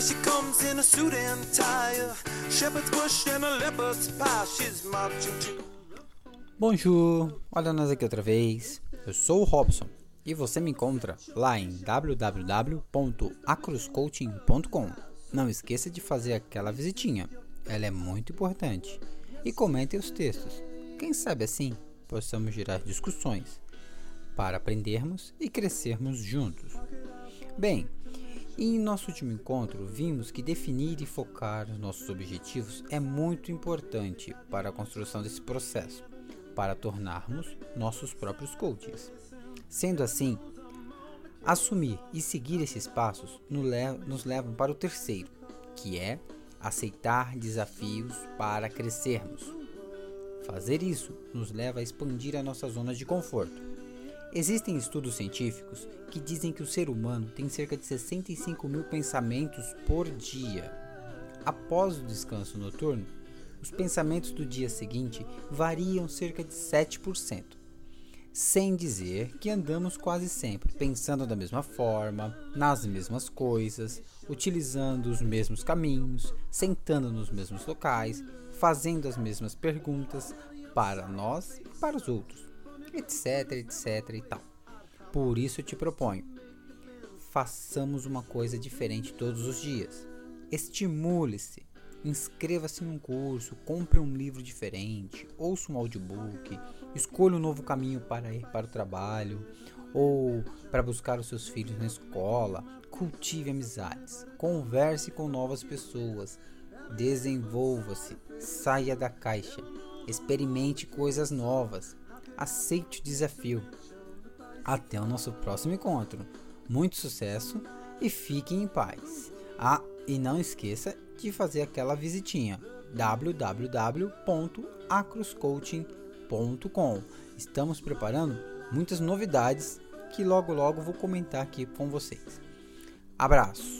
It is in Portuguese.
Here she comes in a suit and tie, shepherd's bush and a leopard's pie. She's. Bonjour, olha nós aqui outra vez. Eu sou o Robson e você me encontra lá em www.acroscoaching.com. Não esqueça de fazer aquela visitinha, ela é muito importante. E comente os textos. Quem sabe assim possamos gerar discussões para aprendermos e crescermos juntos. Bem, em nosso último encontro, vimos que definir e focar os nossos objetivos é muito importante para a construção desse processo para tornarmos nossos próprios coaches. Sendo assim, assumir e seguir esses passos nos levam para o terceiro, que é aceitar desafios para crescermos. Fazer isso nos leva a expandir a nossa zona de conforto. Existem estudos científicos que dizem que o ser humano tem cerca de 65 mil pensamentos por dia. Após o descanso noturno, os pensamentos do dia seguinte variam cerca de 7%. Sem dizer que andamos quase sempre pensando da mesma forma, nas mesmas coisas, utilizando os mesmos caminhos, sentando nos mesmos locais, fazendo as mesmas perguntas para nós e para os outros, etc, etc e tal. Por isso te proponho, façamos uma coisa diferente todos os dias. Estimule-se, Inscreva-se num curso, compre um livro diferente, ouça um audiobook, escolha um novo caminho para ir para o trabalho ou para buscar os seus filhos na escola. Cultive amizades, converse com novas pessoas, desenvolva-se, saia da caixa, experimente coisas novas, aceite o desafio. Até o nosso próximo encontro. Muito sucesso e fiquem em paz. Ah, e não esqueça de fazer aquela visitinha www.acroscoaching.com. Estamos preparando muitas novidades que logo logo vou comentar aqui com vocês. Abraço.